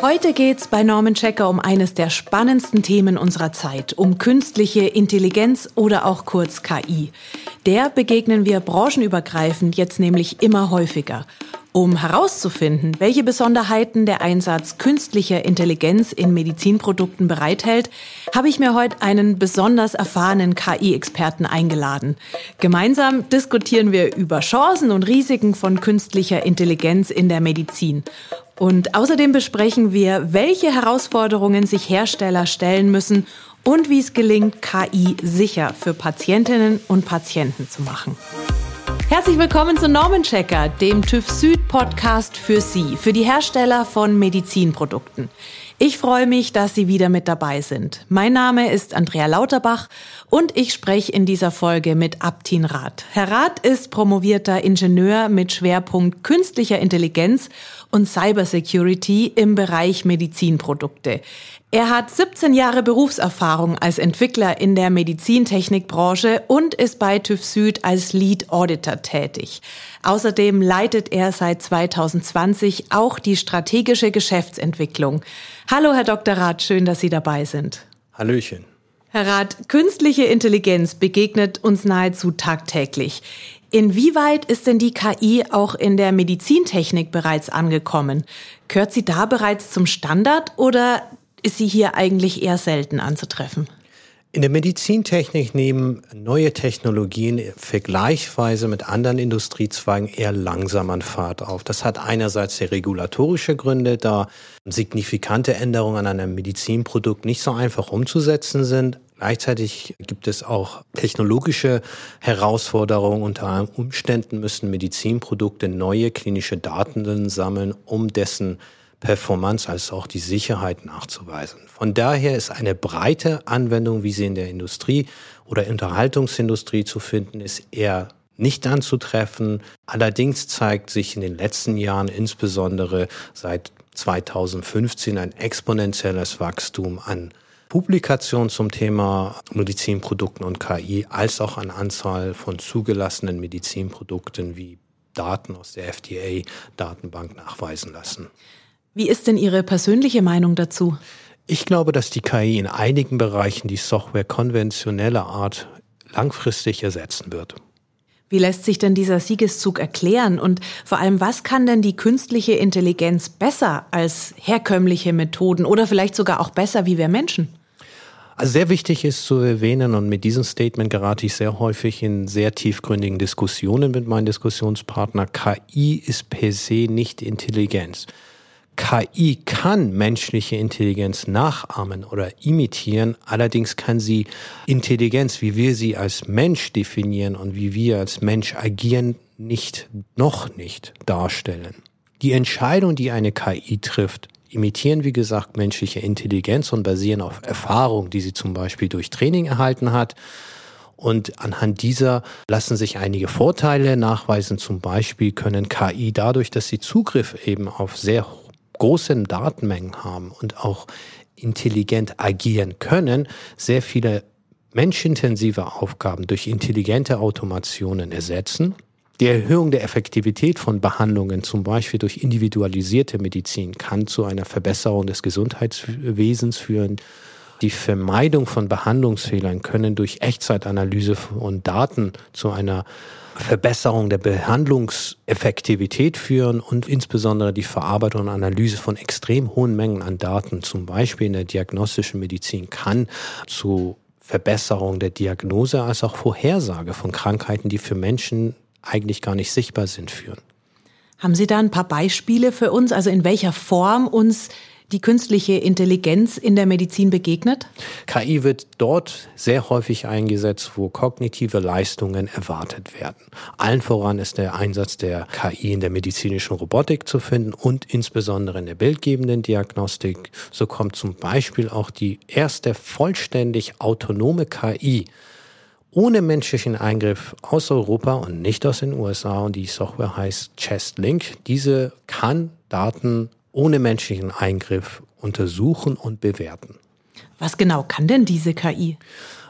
Heute geht's bei Norman Checker um eines der spannendsten Themen unserer Zeit, um künstliche Intelligenz oder auch kurz KI. Der begegnen wir branchenübergreifend jetzt nämlich immer häufiger. Um herauszufinden, welche Besonderheiten der Einsatz künstlicher Intelligenz in Medizinprodukten bereithält, habe ich mir heute einen besonders erfahrenen KI-Experten eingeladen. Gemeinsam diskutieren wir über Chancen und Risiken von künstlicher Intelligenz in der Medizin. Und außerdem besprechen wir, welche Herausforderungen sich Hersteller stellen müssen und wie es gelingt, KI sicher für Patientinnen und Patienten zu machen. Herzlich willkommen zu Norman Checker, dem TÜV Süd Podcast für Sie, für die Hersteller von Medizinprodukten. Ich freue mich, dass Sie wieder mit dabei sind. Mein Name ist Andrea Lauterbach und ich spreche in dieser Folge mit Abtin Rath. Herr Rath ist promovierter Ingenieur mit Schwerpunkt künstlicher Intelligenz und Cybersecurity im Bereich Medizinprodukte. Er hat 17 Jahre Berufserfahrung als Entwickler in der Medizintechnikbranche und ist bei TÜV Süd als Lead Auditor tätig. Außerdem leitet er seit 2020 auch die strategische Geschäftsentwicklung. Hallo, Herr Dr. Rath, schön, dass Sie dabei sind. Hallöchen. Herr Rath, künstliche Intelligenz begegnet uns nahezu tagtäglich. Inwieweit ist denn die KI auch in der Medizintechnik bereits angekommen? Gehört sie da bereits zum Standard oder ist sie hier eigentlich eher selten anzutreffen? In der Medizintechnik nehmen neue Technologien vergleichsweise mit anderen Industriezweigen eher langsam an Fahrt auf. Das hat einerseits sehr regulatorische Gründe, da signifikante Änderungen an einem Medizinprodukt nicht so einfach umzusetzen sind. Gleichzeitig gibt es auch technologische Herausforderungen. Unter Umständen müssen Medizinprodukte neue klinische Daten sammeln, um dessen Performance als auch die Sicherheit nachzuweisen. Von daher ist eine breite Anwendung, wie sie in der Industrie oder Unterhaltungsindustrie zu finden ist, eher nicht anzutreffen. Allerdings zeigt sich in den letzten Jahren, insbesondere seit 2015, ein exponentielles Wachstum an Publikationen zum Thema Medizinprodukten und KI, als auch an Anzahl von zugelassenen Medizinprodukten wie Daten aus der FDA-Datenbank nachweisen lassen. Wie ist denn Ihre persönliche Meinung dazu? Ich glaube, dass die KI in einigen Bereichen die Software konventioneller Art langfristig ersetzen wird. Wie lässt sich denn dieser Siegeszug erklären? Und vor allem, was kann denn die künstliche Intelligenz besser als herkömmliche Methoden oder vielleicht sogar auch besser wie wir Menschen? Also sehr wichtig ist zu erwähnen, und mit diesem Statement gerate ich sehr häufig in sehr tiefgründigen Diskussionen mit meinen Diskussionspartnern, KI ist per se nicht Intelligenz. KI kann menschliche Intelligenz nachahmen oder imitieren, allerdings kann sie Intelligenz, wie wir sie als Mensch definieren und wie wir als Mensch agieren, nicht, noch nicht darstellen. Die Entscheidung, die eine KI trifft, imitieren, wie gesagt, menschliche Intelligenz und basieren auf Erfahrung, die sie zum Beispiel durch Training erhalten hat. Und anhand dieser lassen sich einige Vorteile nachweisen. Zum Beispiel können KI dadurch, dass sie Zugriff eben auf sehr großen Datenmengen haben und auch intelligent agieren können, sehr viele menschintensive Aufgaben durch intelligente Automationen ersetzen. Die Erhöhung der Effektivität von Behandlungen, zum Beispiel durch individualisierte Medizin, kann zu einer Verbesserung des Gesundheitswesens führen. Die Vermeidung von Behandlungsfehlern können durch Echtzeitanalyse von Daten zu einer Verbesserung der Behandlungseffektivität führen und insbesondere die Verarbeitung und Analyse von extrem hohen Mengen an Daten, zum Beispiel in der diagnostischen Medizin, kann zu Verbesserung der Diagnose als auch Vorhersage von Krankheiten, die für Menschen eigentlich gar nicht sichtbar sind, führen. Haben Sie da ein paar Beispiele für uns, also in welcher Form uns die künstliche Intelligenz in der Medizin begegnet? KI wird dort sehr häufig eingesetzt, wo kognitive Leistungen erwartet werden. Allen voran ist der Einsatz der KI in der medizinischen Robotik zu finden und insbesondere in der bildgebenden Diagnostik. So kommt zum Beispiel auch die erste vollständig autonome KI ohne menschlichen Eingriff aus Europa und nicht aus den USA und die Software heißt ChestLink. Diese kann Daten ohne menschlichen Eingriff untersuchen und bewerten. Was genau kann denn diese KI?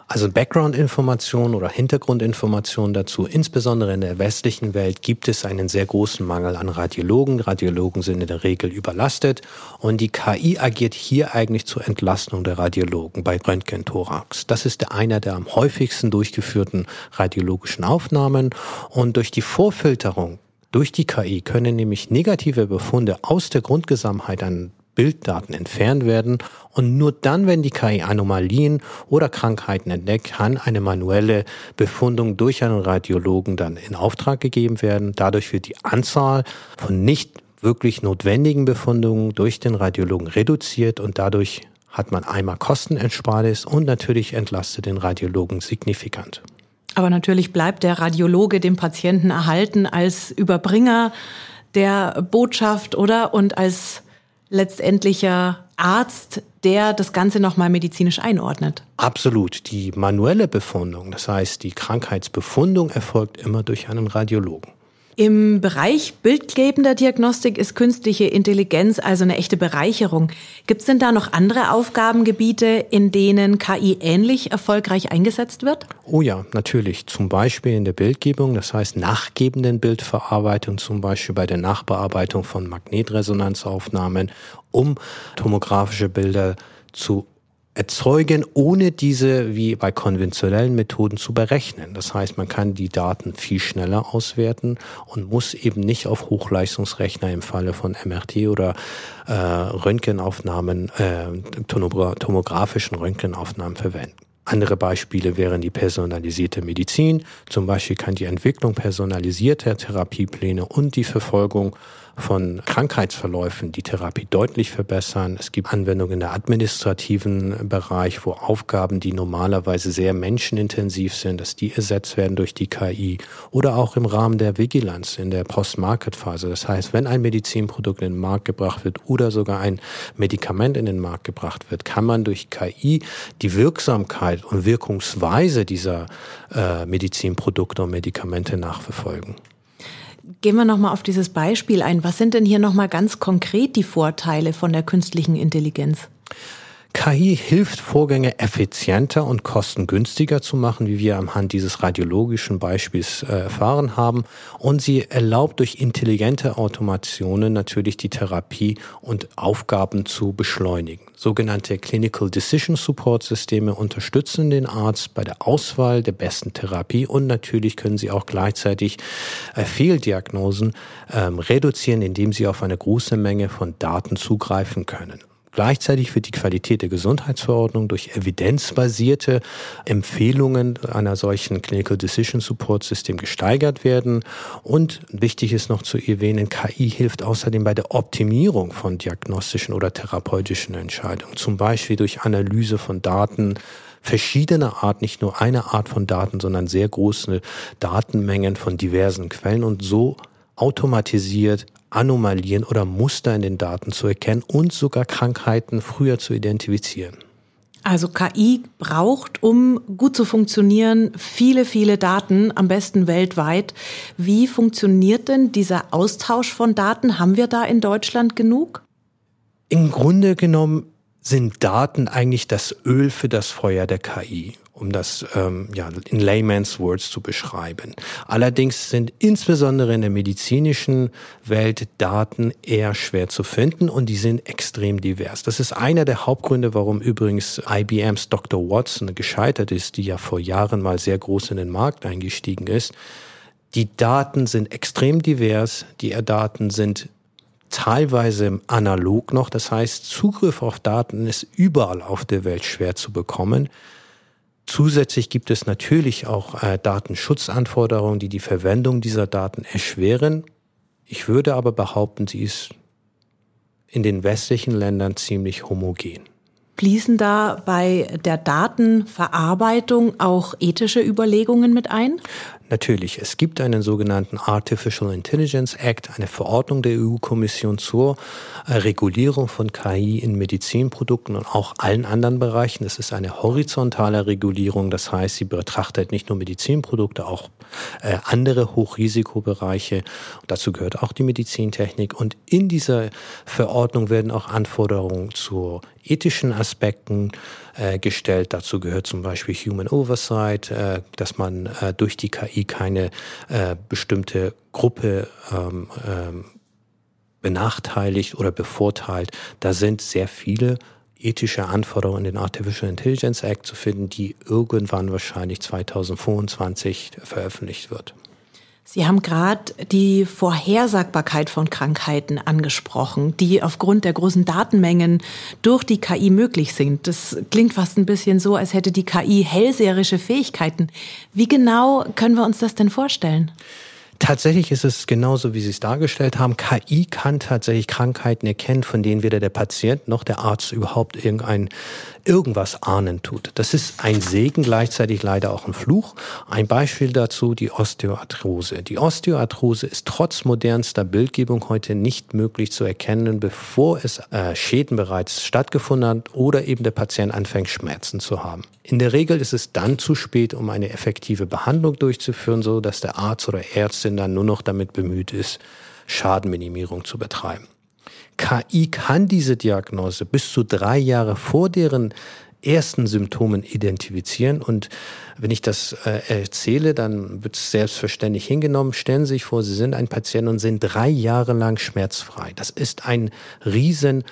Also Background-Informationen oder Hintergrundinformationen dazu. Insbesondere in der westlichen Welt gibt es einen sehr großen Mangel an Radiologen. Radiologen sind in der Regel überlastet und die KI agiert hier eigentlich zur Entlastung der Radiologen bei Röntgen-Thorax. Das ist einer der am häufigsten durchgeführten radiologischen Aufnahmen und durch die Vorfilterung durch die KI können nämlich negative Befunde aus der Grundgesamtheit an Bilddaten entfernt werden und nur dann, wenn die KI Anomalien oder Krankheiten entdeckt, kann eine manuelle Befundung durch einen Radiologen dann in Auftrag gegeben werden. Dadurch wird die Anzahl von nicht wirklich notwendigen Befundungen durch den Radiologen reduziert und dadurch hat man einmal Kostenersparnis und natürlich entlastet den Radiologen signifikant. Aber natürlich bleibt der Radiologe dem Patienten erhalten als Überbringer der Botschaft, oder? Und als letztendlicher Arzt, der das Ganze nochmal medizinisch einordnet. Absolut. Die manuelle Befundung, das heißt die Krankheitsbefundung, erfolgt immer durch einen Radiologen. Im Bereich bildgebender Diagnostik ist künstliche Intelligenz also eine echte Bereicherung. Gibt es denn da noch andere Aufgabengebiete, in denen KI ähnlich erfolgreich eingesetzt wird? Oh ja, natürlich. Zum Beispiel in der Bildgebung, das heißt nachgebenden Bildverarbeitung, zum Beispiel bei der Nachbearbeitung von Magnetresonanzaufnahmen, um tomografische Bilder zu erzeugen, ohne diese wie bei konventionellen Methoden zu berechnen. Das heißt, man kann die Daten viel schneller auswerten und muss eben nicht auf Hochleistungsrechner im Falle von MRT oder äh, Röntgenaufnahmen, äh, tomografischen Röntgenaufnahmen verwenden. Andere Beispiele wären die personalisierte Medizin. Zum Beispiel kann die Entwicklung personalisierter Therapiepläne und die Verfolgung von Krankheitsverläufen die Therapie deutlich verbessern. Es gibt Anwendungen in der administrativen Bereich, wo Aufgaben, die normalerweise sehr menschenintensiv sind, dass die ersetzt werden durch die KI oder auch im Rahmen der Vigilanz in der Post-Market-Phase. Das heißt, wenn ein Medizinprodukt in den Markt gebracht wird oder sogar ein Medikament in den Markt gebracht wird, kann man durch KI die Wirksamkeit und Wirkungsweise dieser äh, Medizinprodukte und Medikamente nachverfolgen. Gehen wir nochmal auf dieses Beispiel ein. Was sind denn hier nochmal ganz konkret die Vorteile von der künstlichen Intelligenz? KI hilft, Vorgänge effizienter und kostengünstiger zu machen, wie wir am Hand dieses radiologischen Beispiels äh, erfahren haben. Und sie erlaubt durch intelligente Automationen natürlich die Therapie und Aufgaben zu beschleunigen. Sogenannte Clinical Decision Support Systeme unterstützen den Arzt bei der Auswahl der besten Therapie und natürlich können sie auch gleichzeitig äh, Fehldiagnosen ähm, reduzieren, indem sie auf eine große Menge von Daten zugreifen können. Gleichzeitig wird die Qualität der Gesundheitsverordnung durch evidenzbasierte Empfehlungen einer solchen Clinical Decision Support System gesteigert werden. Und wichtig ist noch zu erwähnen, KI hilft außerdem bei der Optimierung von diagnostischen oder therapeutischen Entscheidungen, zum Beispiel durch Analyse von Daten, verschiedener Art, nicht nur eine Art von Daten, sondern sehr große Datenmengen von diversen Quellen und so automatisiert Anomalien oder Muster in den Daten zu erkennen und sogar Krankheiten früher zu identifizieren. Also KI braucht, um gut zu funktionieren, viele, viele Daten, am besten weltweit. Wie funktioniert denn dieser Austausch von Daten? Haben wir da in Deutschland genug? Im Grunde genommen sind Daten eigentlich das Öl für das Feuer der KI um das ähm, ja, in layman's words zu beschreiben. Allerdings sind insbesondere in der medizinischen Welt Daten eher schwer zu finden und die sind extrem divers. Das ist einer der Hauptgründe, warum übrigens IBMs Dr. Watson gescheitert ist, die ja vor Jahren mal sehr groß in den Markt eingestiegen ist. Die Daten sind extrem divers, die Daten sind teilweise analog noch, das heißt Zugriff auf Daten ist überall auf der Welt schwer zu bekommen. Zusätzlich gibt es natürlich auch äh, Datenschutzanforderungen, die die Verwendung dieser Daten erschweren. Ich würde aber behaupten, sie ist in den westlichen Ländern ziemlich homogen. Fließen da bei der Datenverarbeitung auch ethische Überlegungen mit ein? Natürlich, es gibt einen sogenannten Artificial Intelligence Act, eine Verordnung der EU-Kommission zur äh, Regulierung von KI in Medizinprodukten und auch allen anderen Bereichen. Es ist eine horizontale Regulierung, das heißt, sie betrachtet nicht nur Medizinprodukte, auch äh, andere Hochrisikobereiche. Und dazu gehört auch die Medizintechnik. Und in dieser Verordnung werden auch Anforderungen zu ethischen Aspekten äh, gestellt. Dazu gehört zum Beispiel Human Oversight, äh, dass man äh, durch die KI keine äh, bestimmte Gruppe ähm, ähm, benachteiligt oder bevorteilt. Da sind sehr viele ethische Anforderungen in den Artificial Intelligence Act zu finden, die irgendwann wahrscheinlich 2025 veröffentlicht wird. Sie haben gerade die Vorhersagbarkeit von Krankheiten angesprochen, die aufgrund der großen Datenmengen durch die KI möglich sind. Das klingt fast ein bisschen so, als hätte die KI hellseherische Fähigkeiten. Wie genau können wir uns das denn vorstellen? Tatsächlich ist es genauso, wie Sie es dargestellt haben. KI kann tatsächlich Krankheiten erkennen, von denen weder der Patient noch der Arzt überhaupt irgendein, irgendwas ahnen tut. Das ist ein Segen, gleichzeitig leider auch ein Fluch. Ein Beispiel dazu, die Osteoarthrose. Die Osteoarthrose ist trotz modernster Bildgebung heute nicht möglich zu erkennen, bevor es äh, Schäden bereits stattgefunden hat oder eben der Patient anfängt, Schmerzen zu haben. In der Regel ist es dann zu spät, um eine effektive Behandlung durchzuführen, so dass der Arzt oder Ärztin dann nur noch damit bemüht ist, Schadenminimierung zu betreiben. KI kann diese Diagnose bis zu drei Jahre vor deren ersten Symptomen identifizieren. Und wenn ich das äh, erzähle, dann wird es selbstverständlich hingenommen. Stellen Sie sich vor, Sie sind ein Patient und sind drei Jahre lang schmerzfrei. Das ist ein riesen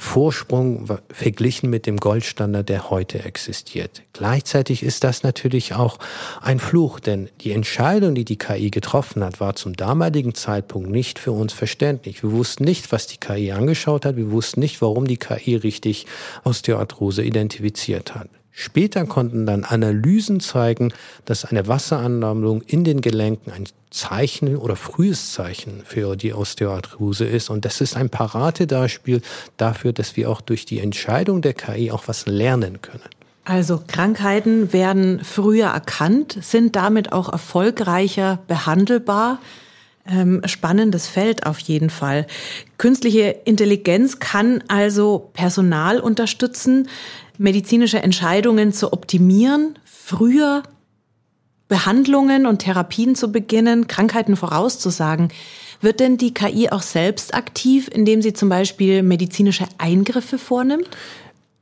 Vorsprung verglichen mit dem Goldstandard, der heute existiert. Gleichzeitig ist das natürlich auch ein Fluch, denn die Entscheidung, die die KI getroffen hat, war zum damaligen Zeitpunkt nicht für uns verständlich. Wir wussten nicht, was die KI angeschaut hat, wir wussten nicht, warum die KI richtig Osteoarthrose identifiziert hat. Später konnten dann Analysen zeigen, dass eine Wasseransammlung in den Gelenken ein Zeichen oder frühes Zeichen für die Osteoarthrose ist. Und das ist ein Paradebeispiel dafür, dass wir auch durch die Entscheidung der KI auch was lernen können. Also Krankheiten werden früher erkannt, sind damit auch erfolgreicher behandelbar. Ähm, spannendes Feld auf jeden Fall. Künstliche Intelligenz kann also Personal unterstützen, medizinische Entscheidungen zu optimieren, früher Behandlungen und Therapien zu beginnen, Krankheiten vorauszusagen. Wird denn die KI auch selbst aktiv, indem sie zum Beispiel medizinische Eingriffe vornimmt?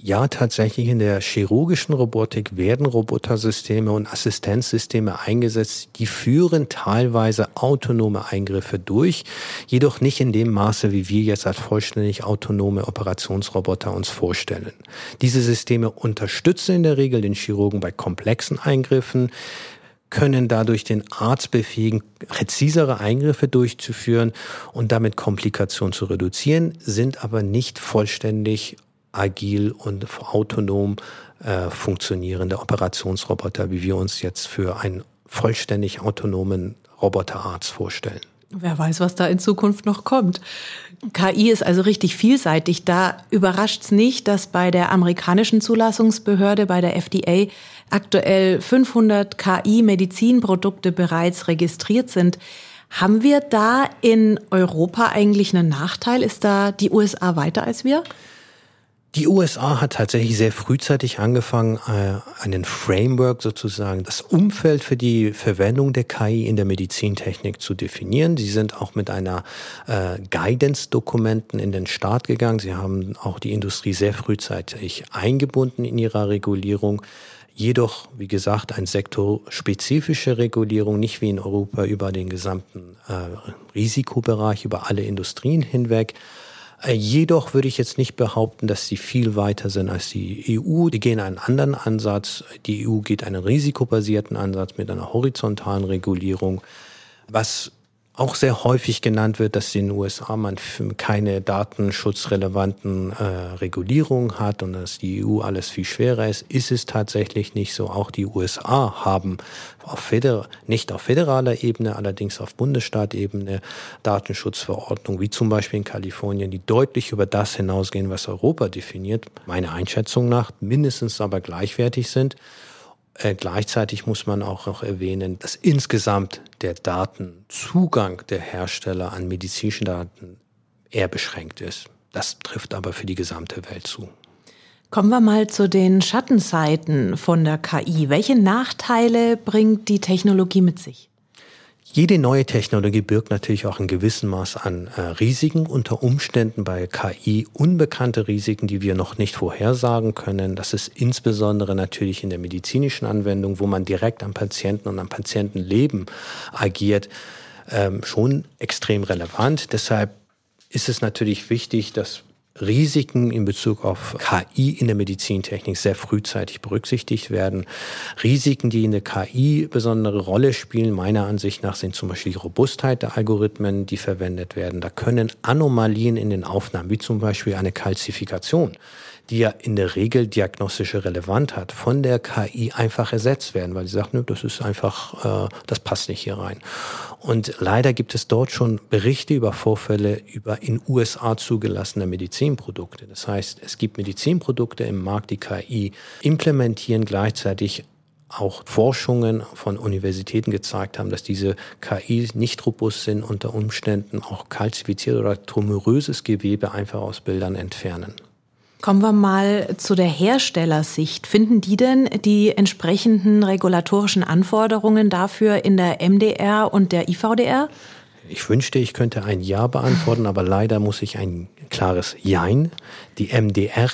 Ja, tatsächlich in der chirurgischen Robotik werden Robotersysteme und Assistenzsysteme eingesetzt, die führen teilweise autonome Eingriffe durch, jedoch nicht in dem Maße, wie wir jetzt als vollständig autonome Operationsroboter uns vorstellen. Diese Systeme unterstützen in der Regel den Chirurgen bei komplexen Eingriffen, können dadurch den Arzt befähigen, präzisere Eingriffe durchzuführen und damit Komplikationen zu reduzieren, sind aber nicht vollständig agil und autonom äh, funktionierende Operationsroboter, wie wir uns jetzt für einen vollständig autonomen Roboterarzt vorstellen. Wer weiß, was da in Zukunft noch kommt. KI ist also richtig vielseitig. Da überrascht es nicht, dass bei der amerikanischen Zulassungsbehörde, bei der FDA, aktuell 500 KI-Medizinprodukte bereits registriert sind. Haben wir da in Europa eigentlich einen Nachteil? Ist da die USA weiter als wir? Die USA hat tatsächlich sehr frühzeitig angefangen, äh, einen Framework sozusagen, das Umfeld für die Verwendung der KI in der Medizintechnik zu definieren. Sie sind auch mit einer äh, Guidance-Dokumenten in den Start gegangen. Sie haben auch die Industrie sehr frühzeitig eingebunden in ihrer Regulierung. Jedoch, wie gesagt, ein sektorspezifische Regulierung, nicht wie in Europa über den gesamten äh, Risikobereich, über alle Industrien hinweg. Äh, jedoch würde ich jetzt nicht behaupten, dass sie viel weiter sind als die EU. Die gehen einen anderen Ansatz. Die EU geht einen risikobasierten Ansatz mit einer horizontalen Regulierung. Was auch sehr häufig genannt wird, dass in den USA man keine datenschutzrelevanten äh, Regulierungen hat und dass die EU alles viel schwerer ist, ist es tatsächlich nicht so. Auch die USA haben auf Feder nicht auf föderaler Ebene, allerdings auf Bundesstaatebene Datenschutzverordnungen, wie zum Beispiel in Kalifornien, die deutlich über das hinausgehen, was Europa definiert, meiner Einschätzung nach mindestens aber gleichwertig sind. Äh, gleichzeitig muss man auch noch erwähnen, dass insgesamt der Datenzugang der Hersteller an medizinischen Daten eher beschränkt ist. Das trifft aber für die gesamte Welt zu. Kommen wir mal zu den Schattenseiten von der KI. Welche Nachteile bringt die Technologie mit sich? Jede neue Technologie birgt natürlich auch ein gewissen Maß an äh, Risiken, unter Umständen bei KI unbekannte Risiken, die wir noch nicht vorhersagen können. Das ist insbesondere natürlich in der medizinischen Anwendung, wo man direkt am Patienten und am Patientenleben agiert, ähm, schon extrem relevant. Deshalb ist es natürlich wichtig, dass Risiken in Bezug auf KI in der Medizintechnik sehr frühzeitig berücksichtigt werden. Risiken, die in der KI besondere Rolle spielen, meiner Ansicht nach, sind zum Beispiel die Robustheit der Algorithmen, die verwendet werden. Da können Anomalien in den Aufnahmen, wie zum Beispiel eine Kalzifikation, die ja in der Regel diagnostische Relevanz hat, von der KI einfach ersetzt werden, weil sie sagt, nö, das ist einfach, äh, das passt nicht hier rein. Und leider gibt es dort schon Berichte über Vorfälle über in USA zugelassene Medizinprodukte. Das heißt, es gibt Medizinprodukte im Markt, die KI implementieren, gleichzeitig auch Forschungen von Universitäten gezeigt haben, dass diese KI nicht robust sind, unter Umständen auch kalzifiziert oder tumoröses Gewebe einfach aus Bildern entfernen. Kommen wir mal zu der Herstellersicht. Finden die denn die entsprechenden regulatorischen Anforderungen dafür in der MDR und der IVDR? Ich wünschte, ich könnte ein Ja beantworten, aber leider muss ich ein klares Jein. Die MDR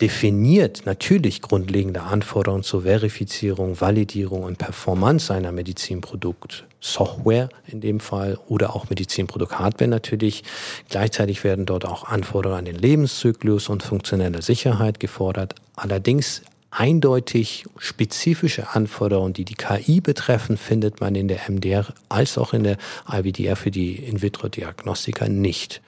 definiert natürlich grundlegende Anforderungen zur Verifizierung, Validierung und Performance einer Medizinprodukt. Software in dem Fall oder auch Medizinprodukt-Hardware natürlich. Gleichzeitig werden dort auch Anforderungen an den Lebenszyklus und funktionelle Sicherheit gefordert. Allerdings eindeutig spezifische Anforderungen, die die KI betreffen, findet man in der MDR als auch in der IVDR für die In-vitro-Diagnostika nicht.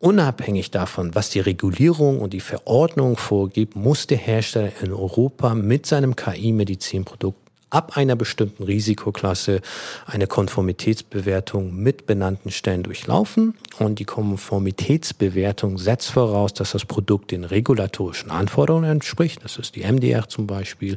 Unabhängig davon, was die Regulierung und die Verordnung vorgibt, muss der Hersteller in Europa mit seinem KI-Medizinprodukt ab einer bestimmten Risikoklasse eine Konformitätsbewertung mit benannten Stellen durchlaufen. Und die Konformitätsbewertung setzt voraus, dass das Produkt den regulatorischen Anforderungen entspricht. Das ist die MDR zum Beispiel.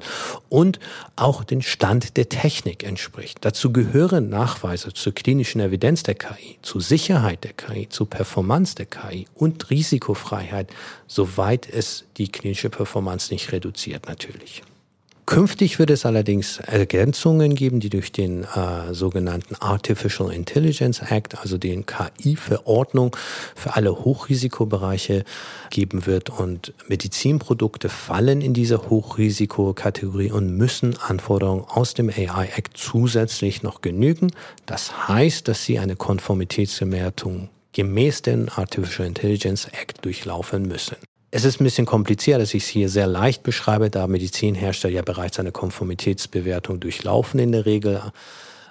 Und auch den Stand der Technik entspricht. Dazu gehören Nachweise zur klinischen Evidenz der KI, zur Sicherheit der KI, zur Performance der KI und Risikofreiheit, soweit es die klinische Performance nicht reduziert natürlich. Künftig wird es allerdings Ergänzungen geben, die durch den äh, sogenannten Artificial Intelligence Act, also den KI-Verordnung für alle Hochrisikobereiche geben wird. Und Medizinprodukte fallen in diese Hochrisikokategorie und müssen Anforderungen aus dem AI Act zusätzlich noch genügen. Das heißt, dass sie eine Konformitätsbewertung gemäß den Artificial Intelligence Act durchlaufen müssen. Es ist ein bisschen kompliziert, dass ich es hier sehr leicht beschreibe, da Medizinhersteller ja bereits eine Konformitätsbewertung durchlaufen in der Regel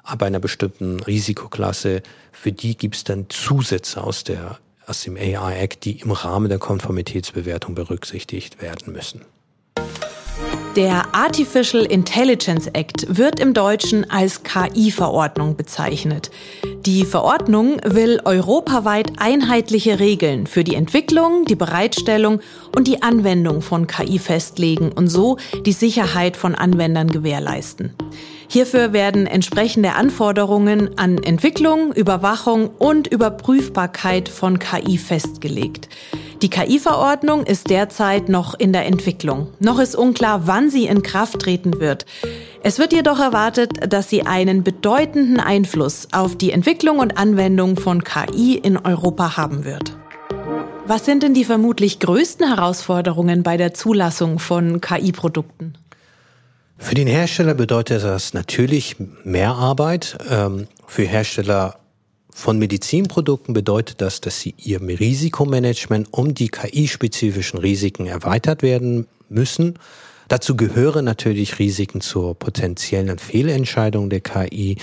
ab einer bestimmten Risikoklasse. Für die gibt es dann Zusätze aus, der, aus dem AI Act, die im Rahmen der Konformitätsbewertung berücksichtigt werden müssen. Der Artificial Intelligence Act wird im Deutschen als KI-Verordnung bezeichnet. Die Verordnung will europaweit einheitliche Regeln für die Entwicklung, die Bereitstellung und die Anwendung von KI festlegen und so die Sicherheit von Anwendern gewährleisten. Hierfür werden entsprechende Anforderungen an Entwicklung, Überwachung und Überprüfbarkeit von KI festgelegt. Die KI-Verordnung ist derzeit noch in der Entwicklung. Noch ist unklar, wann sie in Kraft treten wird. Es wird jedoch erwartet, dass sie einen bedeutenden Einfluss auf die Entwicklung und Anwendung von KI in Europa haben wird. Was sind denn die vermutlich größten Herausforderungen bei der Zulassung von KI-Produkten? Für den Hersteller bedeutet das natürlich mehr Arbeit. Ähm, für Hersteller von Medizinprodukten bedeutet das, dass sie ihr Risikomanagement um die KI-spezifischen Risiken erweitert werden müssen. Dazu gehören natürlich Risiken zur potenziellen Fehlentscheidung der KI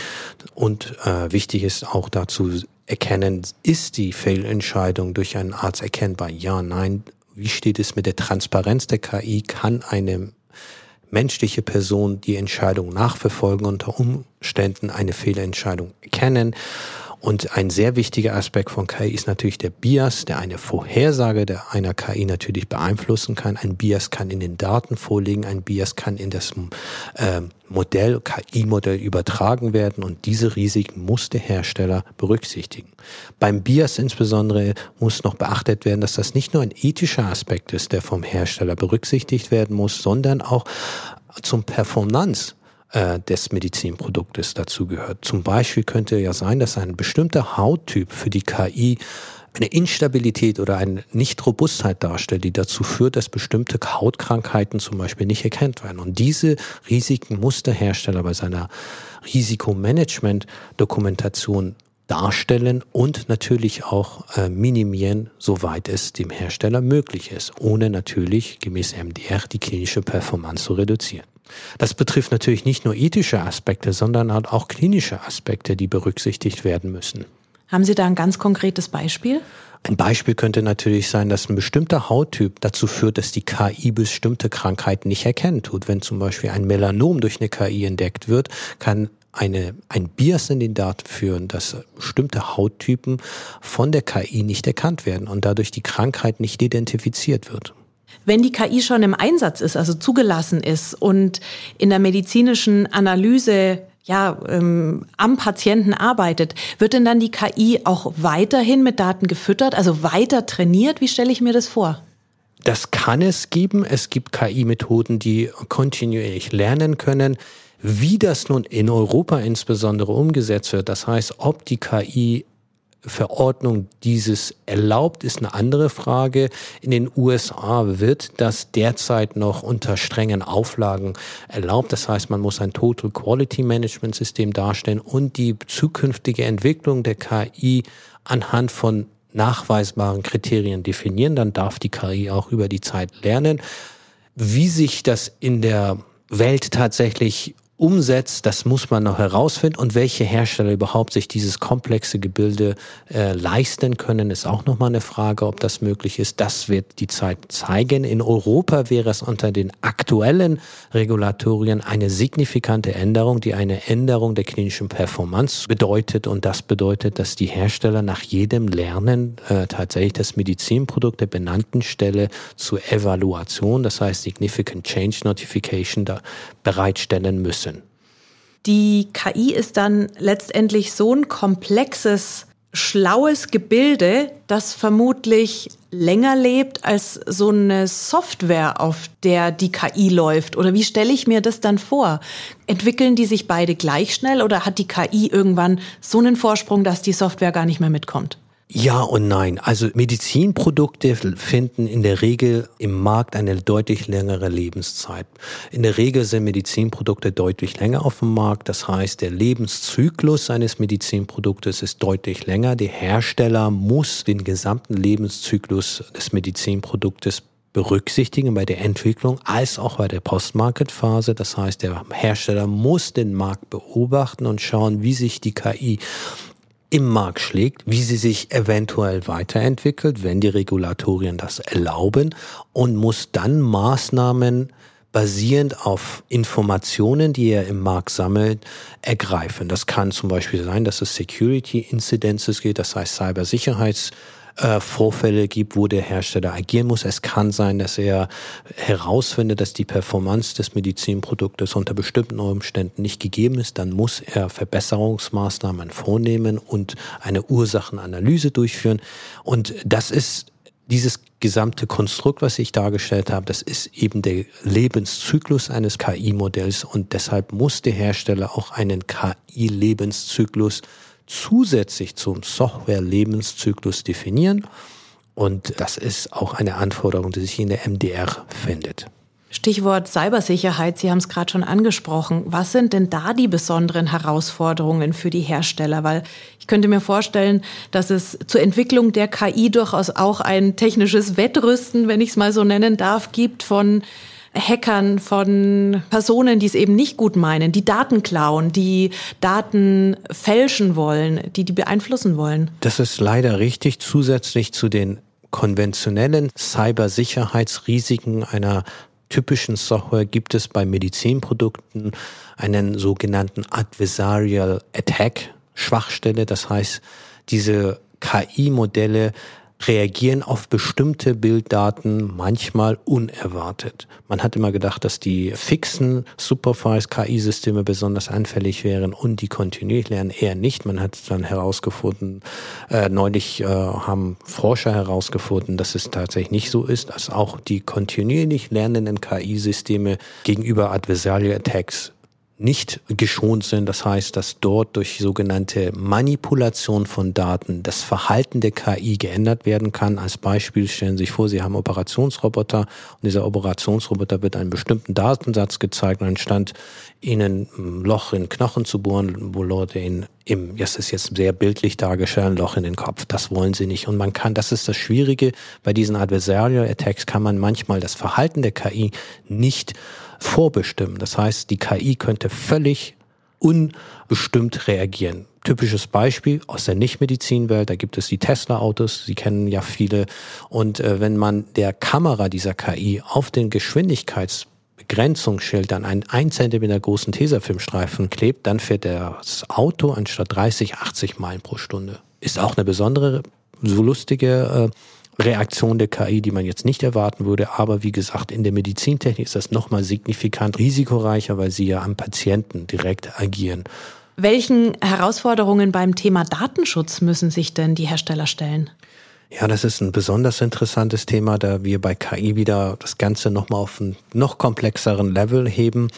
und äh, wichtig ist auch dazu erkennen, ist die Fehlentscheidung durch einen Arzt erkennbar? Ja, nein. Wie steht es mit der Transparenz der KI? Kann eine menschliche Person die Entscheidung nachverfolgen, unter Umständen eine Fehlentscheidung erkennen. Und ein sehr wichtiger Aspekt von KI ist natürlich der Bias, der eine Vorhersage der einer KI natürlich beeinflussen kann. Ein Bias kann in den Daten vorliegen, ein Bias kann in das äh, Modell, KI-Modell übertragen werden und diese Risiken muss der Hersteller berücksichtigen. Beim Bias insbesondere muss noch beachtet werden, dass das nicht nur ein ethischer Aspekt ist, der vom Hersteller berücksichtigt werden muss, sondern auch zum Performance äh, des Medizinproduktes dazu gehört. Zum Beispiel könnte ja sein, dass ein bestimmter Hauttyp für die KI eine Instabilität oder eine Nicht-Robustheit darstellt, die dazu führt, dass bestimmte Hautkrankheiten zum Beispiel nicht erkannt werden. Und diese Risiken muss der Hersteller bei seiner Risikomanagement-Dokumentation darstellen und natürlich auch äh, minimieren, soweit es dem Hersteller möglich ist, ohne natürlich gemäß MDR die klinische Performance zu reduzieren. Das betrifft natürlich nicht nur ethische Aspekte, sondern halt auch klinische Aspekte, die berücksichtigt werden müssen. Haben Sie da ein ganz konkretes Beispiel? Ein Beispiel könnte natürlich sein, dass ein bestimmter Hauttyp dazu führt, dass die KI bestimmte Krankheiten nicht erkennen tut. Wenn zum Beispiel ein Melanom durch eine KI entdeckt wird, kann eine, ein Bias in den Daten führen, dass bestimmte Hauttypen von der KI nicht erkannt werden und dadurch die Krankheit nicht identifiziert wird. Wenn die KI schon im Einsatz ist, also zugelassen ist und in der medizinischen Analyse ja, ähm, am Patienten arbeitet, wird denn dann die KI auch weiterhin mit Daten gefüttert, also weiter trainiert? Wie stelle ich mir das vor? Das kann es geben. Es gibt KI-Methoden, die kontinuierlich lernen können. Wie das nun in Europa insbesondere umgesetzt wird, das heißt, ob die KI Verordnung dieses erlaubt, ist eine andere Frage. In den USA wird das derzeit noch unter strengen Auflagen erlaubt. Das heißt, man muss ein Total Quality Management System darstellen und die zukünftige Entwicklung der KI anhand von nachweisbaren Kriterien definieren. Dann darf die KI auch über die Zeit lernen. Wie sich das in der Welt tatsächlich umsetzt, das muss man noch herausfinden. Und welche Hersteller überhaupt sich dieses komplexe Gebilde äh, leisten können, ist auch nochmal eine Frage, ob das möglich ist. Das wird die Zeit zeigen. In Europa wäre es unter den aktuellen Regulatorien eine signifikante Änderung, die eine Änderung der klinischen Performance bedeutet. Und das bedeutet, dass die Hersteller nach jedem Lernen äh, tatsächlich das Medizinprodukt der benannten Stelle zur Evaluation, das heißt Significant Change Notification, da bereitstellen müssen. Die KI ist dann letztendlich so ein komplexes, schlaues Gebilde, das vermutlich länger lebt als so eine Software, auf der die KI läuft? Oder wie stelle ich mir das dann vor? Entwickeln die sich beide gleich schnell oder hat die KI irgendwann so einen Vorsprung, dass die Software gar nicht mehr mitkommt? Ja und nein. Also Medizinprodukte finden in der Regel im Markt eine deutlich längere Lebenszeit. In der Regel sind Medizinprodukte deutlich länger auf dem Markt. Das heißt, der Lebenszyklus eines Medizinproduktes ist deutlich länger. Der Hersteller muss den gesamten Lebenszyklus des Medizinproduktes berücksichtigen bei der Entwicklung als auch bei der Postmarket-Phase. Das heißt, der Hersteller muss den Markt beobachten und schauen, wie sich die KI im Markt schlägt, wie sie sich eventuell weiterentwickelt, wenn die Regulatorien das erlauben und muss dann Maßnahmen basierend auf Informationen, die er im Markt sammelt, ergreifen. Das kann zum Beispiel sein, dass es Security Incidences geht, das heißt Cybersicherheits äh, Vorfälle gibt, wo der Hersteller agieren muss. Es kann sein, dass er herausfindet, dass die Performance des Medizinproduktes unter bestimmten Umständen nicht gegeben ist. Dann muss er Verbesserungsmaßnahmen vornehmen und eine Ursachenanalyse durchführen. Und das ist dieses gesamte Konstrukt, was ich dargestellt habe, das ist eben der Lebenszyklus eines KI-Modells und deshalb muss der Hersteller auch einen KI-Lebenszyklus zusätzlich zum Software-Lebenszyklus definieren. Und das ist auch eine Anforderung, die sich in der MDR findet. Stichwort Cybersicherheit, Sie haben es gerade schon angesprochen. Was sind denn da die besonderen Herausforderungen für die Hersteller? Weil ich könnte mir vorstellen, dass es zur Entwicklung der KI durchaus auch ein technisches Wettrüsten, wenn ich es mal so nennen darf, gibt von Hackern, von Personen, die es eben nicht gut meinen, die Daten klauen, die Daten fälschen wollen, die die beeinflussen wollen. Das ist leider richtig. Zusätzlich zu den konventionellen Cybersicherheitsrisiken einer typischen Software gibt es bei Medizinprodukten einen sogenannten Adversarial Attack Schwachstelle. Das heißt, diese KI-Modelle reagieren auf bestimmte Bilddaten manchmal unerwartet. Man hat immer gedacht, dass die fixen Supervised KI-Systeme besonders anfällig wären und die kontinuierlich lernen eher nicht. Man hat dann herausgefunden, äh, neulich äh, haben Forscher herausgefunden, dass es tatsächlich nicht so ist, dass auch die kontinuierlich lernenden KI-Systeme gegenüber Adversarial Attacks nicht geschont sind. Das heißt, dass dort durch sogenannte Manipulation von Daten das Verhalten der KI geändert werden kann. Als Beispiel stellen Sie sich vor, Sie haben Operationsroboter und dieser Operationsroboter wird einen bestimmten Datensatz gezeigt und anstatt Ihnen ein Loch in Knochen zu bohren, wo Leute in im, das ist jetzt sehr bildlich dargestellt, ein Loch in den Kopf. Das wollen sie nicht. Und man kann, das ist das Schwierige, bei diesen Adversarial Attacks kann man manchmal das Verhalten der KI nicht vorbestimmen. Das heißt, die KI könnte völlig unbestimmt reagieren. Typisches Beispiel aus der Nichtmedizinwelt, da gibt es die Tesla-Autos, Sie kennen ja viele. Und äh, wenn man der Kamera dieser KI auf den Geschwindigkeitsbegrenzungsschild an einen 1 cm großen Tesafilmstreifen klebt, dann fährt das Auto anstatt 30, 80 Meilen pro Stunde. Ist auch eine besondere, so lustige äh, Reaktion der KI, die man jetzt nicht erwarten würde. Aber wie gesagt, in der Medizintechnik ist das nochmal signifikant risikoreicher, weil sie ja am Patienten direkt agieren. Welchen Herausforderungen beim Thema Datenschutz müssen sich denn die Hersteller stellen? Ja, das ist ein besonders interessantes Thema, da wir bei KI wieder das Ganze nochmal auf einen noch komplexeren Level heben.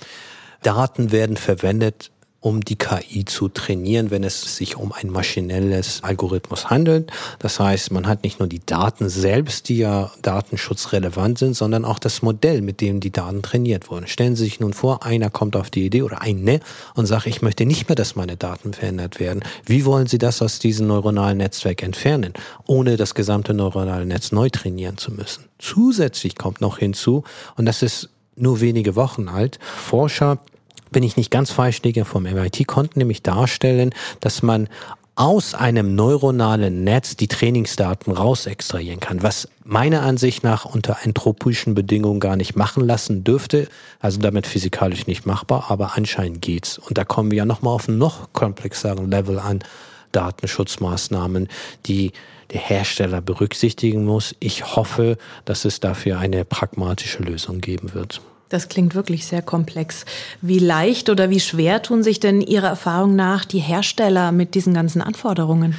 Daten werden verwendet um die KI zu trainieren, wenn es sich um ein maschinelles Algorithmus handelt. Das heißt, man hat nicht nur die Daten selbst, die ja datenschutzrelevant sind, sondern auch das Modell, mit dem die Daten trainiert wurden. Stellen Sie sich nun vor, einer kommt auf die Idee oder eine und sagt, ich möchte nicht mehr, dass meine Daten verändert werden. Wie wollen Sie das aus diesem neuronalen Netzwerk entfernen, ohne das gesamte neuronale Netz neu trainieren zu müssen? Zusätzlich kommt noch hinzu, und das ist nur wenige Wochen alt, Forscher wenn ich nicht ganz falsch liege, vom MIT konnten nämlich darstellen, dass man aus einem neuronalen Netz die Trainingsdaten raus extrahieren kann, was meiner Ansicht nach unter entropischen Bedingungen gar nicht machen lassen dürfte, also damit physikalisch nicht machbar, aber anscheinend geht's. Und da kommen wir ja nochmal auf einen noch komplexeren Level an Datenschutzmaßnahmen, die der Hersteller berücksichtigen muss. Ich hoffe, dass es dafür eine pragmatische Lösung geben wird. Das klingt wirklich sehr komplex. Wie leicht oder wie schwer tun sich denn Ihrer Erfahrung nach die Hersteller mit diesen ganzen Anforderungen?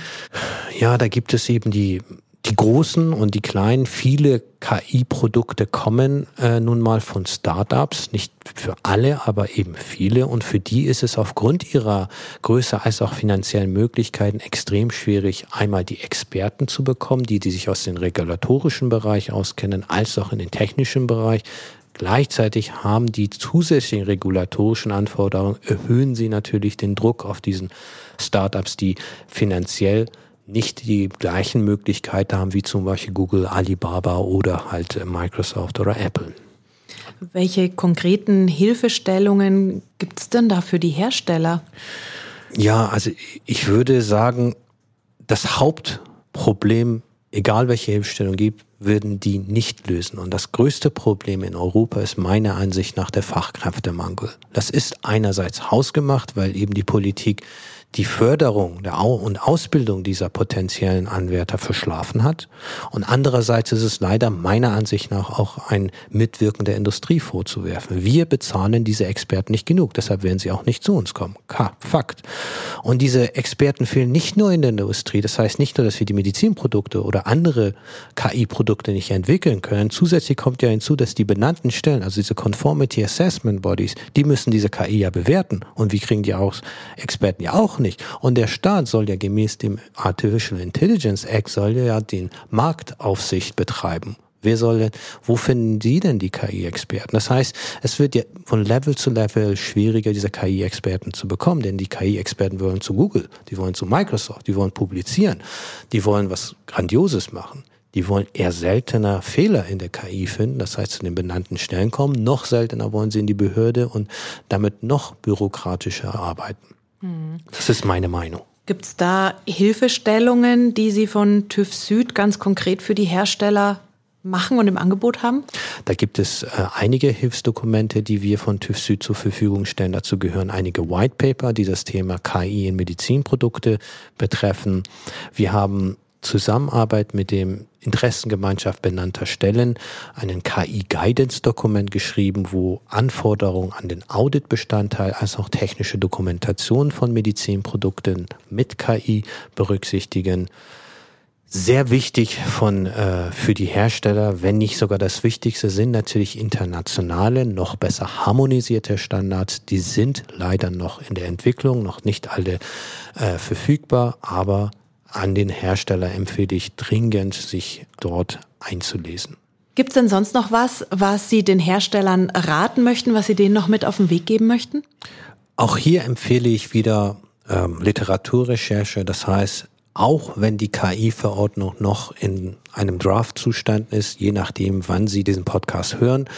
Ja, da gibt es eben die die großen und die kleinen, viele KI-Produkte kommen äh, nun mal von Startups, nicht für alle, aber eben viele. Und für die ist es aufgrund ihrer Größe als auch finanziellen Möglichkeiten extrem schwierig, einmal die Experten zu bekommen, die, die sich aus dem regulatorischen Bereich auskennen, als auch in den technischen Bereich. Gleichzeitig haben die zusätzlichen regulatorischen Anforderungen, erhöhen sie natürlich den Druck auf diesen Startups, die finanziell nicht die gleichen Möglichkeiten haben wie zum Beispiel Google, Alibaba oder halt Microsoft oder Apple. Welche konkreten Hilfestellungen gibt es denn da für die Hersteller? Ja, also ich würde sagen, das Hauptproblem egal welche Hilfestellung gibt, würden die nicht lösen. Und das größte Problem in Europa ist meiner Ansicht nach der Fachkräftemangel. Das ist einerseits hausgemacht, weil eben die Politik die Förderung und Ausbildung dieser potenziellen Anwärter verschlafen hat. Und andererseits ist es leider meiner Ansicht nach auch ein Mitwirken der Industrie vorzuwerfen. Wir bezahlen diese Experten nicht genug, deshalb werden sie auch nicht zu uns kommen. Ka, Fakt. Und diese Experten fehlen nicht nur in der Industrie. Das heißt nicht nur, dass wir die Medizinprodukte oder andere KI-Produkte nicht entwickeln können. Zusätzlich kommt ja hinzu, dass die benannten Stellen, also diese Conformity Assessment Bodies, die müssen diese KI ja bewerten. Und wie kriegen die auch Experten ja auch nicht. Und der Staat soll ja gemäß dem Artificial Intelligence Act soll ja den Marktaufsicht betreiben. Wer soll denn, wo finden Sie denn die KI-Experten? Das heißt, es wird ja von Level zu Level schwieriger, diese KI-Experten zu bekommen, denn die KI-Experten wollen zu Google, die wollen zu Microsoft, die wollen publizieren, die wollen was Grandioses machen. Die wollen eher seltener Fehler in der KI finden, das heißt zu den benannten Stellen kommen. Noch seltener wollen sie in die Behörde und damit noch bürokratischer arbeiten. Das ist meine Meinung. Gibt es da Hilfestellungen, die Sie von TÜV Süd ganz konkret für die Hersteller machen und im Angebot haben? Da gibt es äh, einige Hilfsdokumente, die wir von TÜV Süd zur Verfügung stellen. Dazu gehören einige White Paper, die das Thema KI in Medizinprodukte betreffen. Wir haben Zusammenarbeit mit dem Interessengemeinschaft benannter Stellen einen KI-Guidance-Dokument geschrieben, wo Anforderungen an den Auditbestandteil als auch technische Dokumentation von Medizinprodukten mit KI berücksichtigen sehr wichtig von äh, für die Hersteller, wenn nicht sogar das Wichtigste, sind natürlich internationale, noch besser harmonisierte Standards. Die sind leider noch in der Entwicklung, noch nicht alle äh, verfügbar, aber an den Hersteller empfehle ich dringend, sich dort einzulesen. Gibt es denn sonst noch was, was Sie den Herstellern raten möchten, was Sie denen noch mit auf den Weg geben möchten? Auch hier empfehle ich wieder ähm, Literaturrecherche, das heißt auch wenn die KI-Verordnung noch in einem Draft-Zustand ist, je nachdem, wann Sie diesen Podcast hören,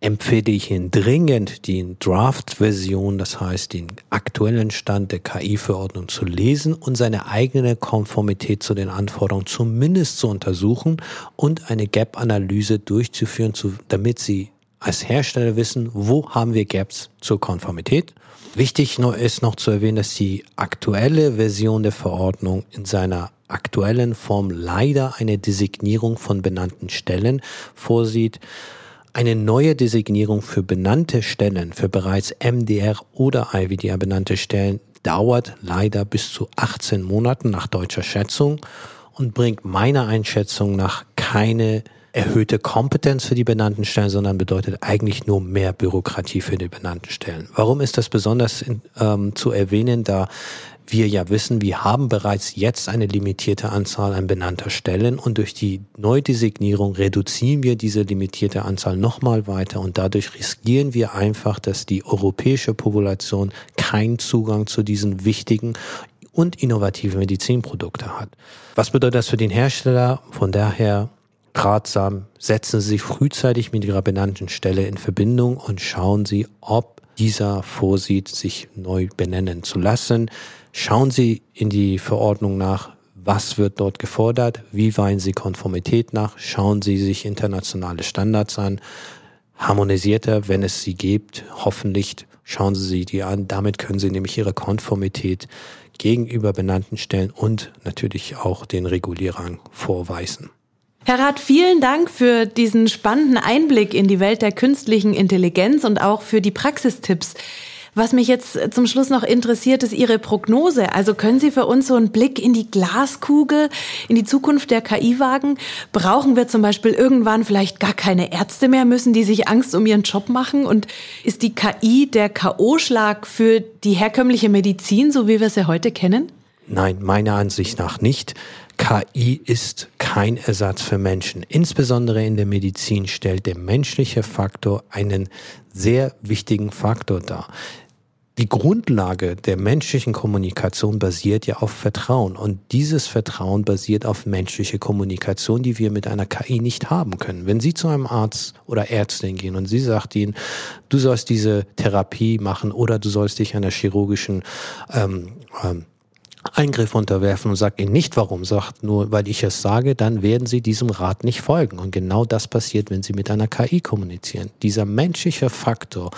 empfehle ich Ihnen dringend, die Draft-Version, das heißt den aktuellen Stand der KI-Verordnung zu lesen und seine eigene Konformität zu den Anforderungen zumindest zu untersuchen und eine Gap-Analyse durchzuführen, damit Sie als Hersteller wissen, wo haben wir Gaps zur Konformität Wichtig ist noch zu erwähnen, dass die aktuelle Version der Verordnung in seiner aktuellen Form leider eine Designierung von benannten Stellen vorsieht. Eine neue Designierung für benannte Stellen, für bereits MDR oder IVDR benannte Stellen, dauert leider bis zu 18 Monaten nach deutscher Schätzung und bringt meiner Einschätzung nach keine erhöhte Kompetenz für die benannten Stellen, sondern bedeutet eigentlich nur mehr Bürokratie für die benannten Stellen. Warum ist das besonders ähm, zu erwähnen, da wir ja wissen, wir haben bereits jetzt eine limitierte Anzahl an benannter Stellen und durch die Neudesignierung reduzieren wir diese limitierte Anzahl nochmal weiter und dadurch riskieren wir einfach, dass die europäische Population keinen Zugang zu diesen wichtigen und innovativen Medizinprodukte hat. Was bedeutet das für den Hersteller? Von daher ratsam, setzen Sie sich frühzeitig mit Ihrer benannten Stelle in Verbindung und schauen Sie, ob dieser vorsieht, sich neu benennen zu lassen. Schauen Sie in die Verordnung nach, was wird dort gefordert, wie weisen Sie Konformität nach, schauen Sie sich internationale Standards an, harmonisierter, wenn es sie gibt, hoffentlich schauen Sie sie die an. Damit können Sie nämlich Ihre Konformität gegenüber benannten Stellen und natürlich auch den Regulierern vorweisen. Herr Rath, vielen Dank für diesen spannenden Einblick in die Welt der künstlichen Intelligenz und auch für die Praxistipps. Was mich jetzt zum Schluss noch interessiert, ist Ihre Prognose. Also können Sie für uns so einen Blick in die Glaskugel, in die Zukunft der KI wagen? Brauchen wir zum Beispiel irgendwann vielleicht gar keine Ärzte mehr? Müssen die sich Angst um ihren Job machen? Und ist die KI der K.O.-Schlag für die herkömmliche Medizin, so wie wir sie heute kennen? Nein, meiner Ansicht nach nicht. KI ist kein Ersatz für Menschen. Insbesondere in der Medizin stellt der menschliche Faktor einen sehr wichtigen Faktor dar. Die Grundlage der menschlichen Kommunikation basiert ja auf Vertrauen und dieses Vertrauen basiert auf menschliche Kommunikation, die wir mit einer KI nicht haben können. Wenn Sie zu einem Arzt oder Ärztin gehen und sie sagt Ihnen, du sollst diese Therapie machen oder du sollst dich einer chirurgischen ähm, ähm, Eingriff unterwerfen und sagt ihnen nicht warum, sagt nur, weil ich es sage, dann werden sie diesem Rat nicht folgen. Und genau das passiert, wenn sie mit einer KI kommunizieren. Dieser menschliche Faktor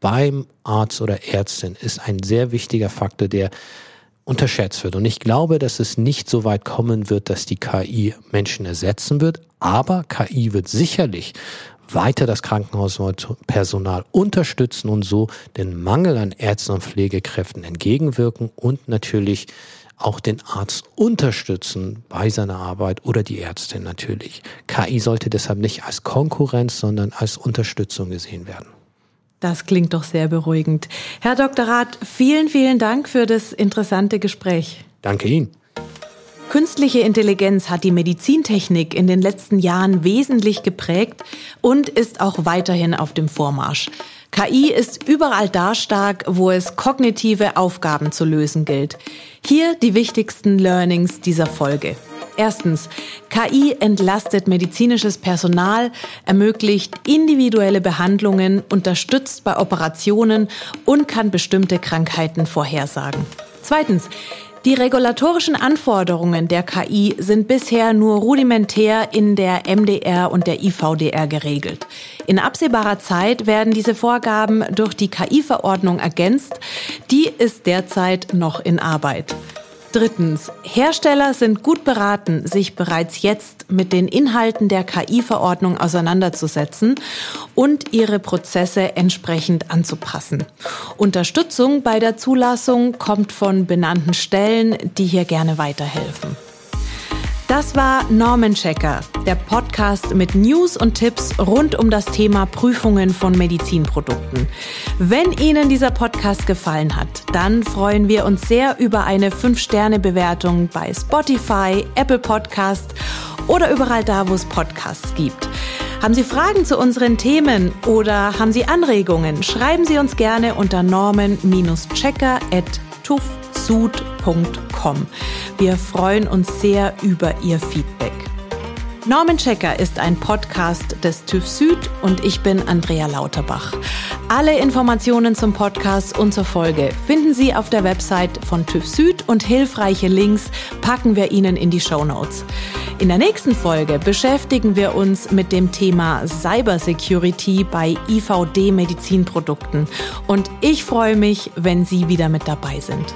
beim Arzt oder Ärztin ist ein sehr wichtiger Faktor, der unterschätzt wird. Und ich glaube, dass es nicht so weit kommen wird, dass die KI Menschen ersetzen wird, aber KI wird sicherlich weiter das Krankenhauspersonal unterstützen und so den Mangel an Ärzten und Pflegekräften entgegenwirken und natürlich auch den Arzt unterstützen bei seiner Arbeit oder die Ärztin natürlich. KI sollte deshalb nicht als Konkurrenz, sondern als Unterstützung gesehen werden. Das klingt doch sehr beruhigend. Herr Dr. Rath, vielen, vielen Dank für das interessante Gespräch. Danke Ihnen. Künstliche Intelligenz hat die Medizintechnik in den letzten Jahren wesentlich geprägt und ist auch weiterhin auf dem Vormarsch. KI ist überall da stark, wo es kognitive Aufgaben zu lösen gilt. Hier die wichtigsten Learnings dieser Folge. Erstens, KI entlastet medizinisches Personal, ermöglicht individuelle Behandlungen, unterstützt bei Operationen und kann bestimmte Krankheiten vorhersagen. Zweitens, Die regulatorischen Anforderungen der KI sind bisher nur rudimentär in der MDR und der IVDR geregelt. In absehbarer Zeit werden diese Vorgaben durch die KI-Verordnung ergänzt. Die ist derzeit noch in Arbeit. Drittens. Hersteller sind gut beraten, sich bereits jetzt mit den Inhalten der KI-Verordnung auseinanderzusetzen und ihre Prozesse entsprechend anzupassen. Unterstützung bei der Zulassung kommt von benannten Stellen, die hier gerne weiterhelfen. Das war Norman Checker, der Podcast mit News und Tipps rund um das Thema Prüfungen von Medizinprodukten. Wenn Ihnen dieser Podcast gefallen hat, dann freuen wir uns sehr über eine 5-Sterne-Bewertung bei Spotify, Apple Podcast oder überall da, wo es Podcasts gibt. Haben Sie Fragen zu unseren Themen oder haben Sie Anregungen? Schreiben Sie uns gerne unter norman-checker.tuffsud.com. Wir freuen uns sehr über Ihr Feedback. Norman Checker ist ein Podcast des TÜV Süd und ich bin Andrea Lauterbach. Alle Informationen zum Podcast und zur Folge finden Sie auf der Website von TÜV Süd und hilfreiche Links packen wir Ihnen in die Show Notes. In der nächsten Folge beschäftigen wir uns mit dem Thema Cybersecurity bei IVD Medizinprodukten und ich freue mich, wenn Sie wieder mit dabei sind.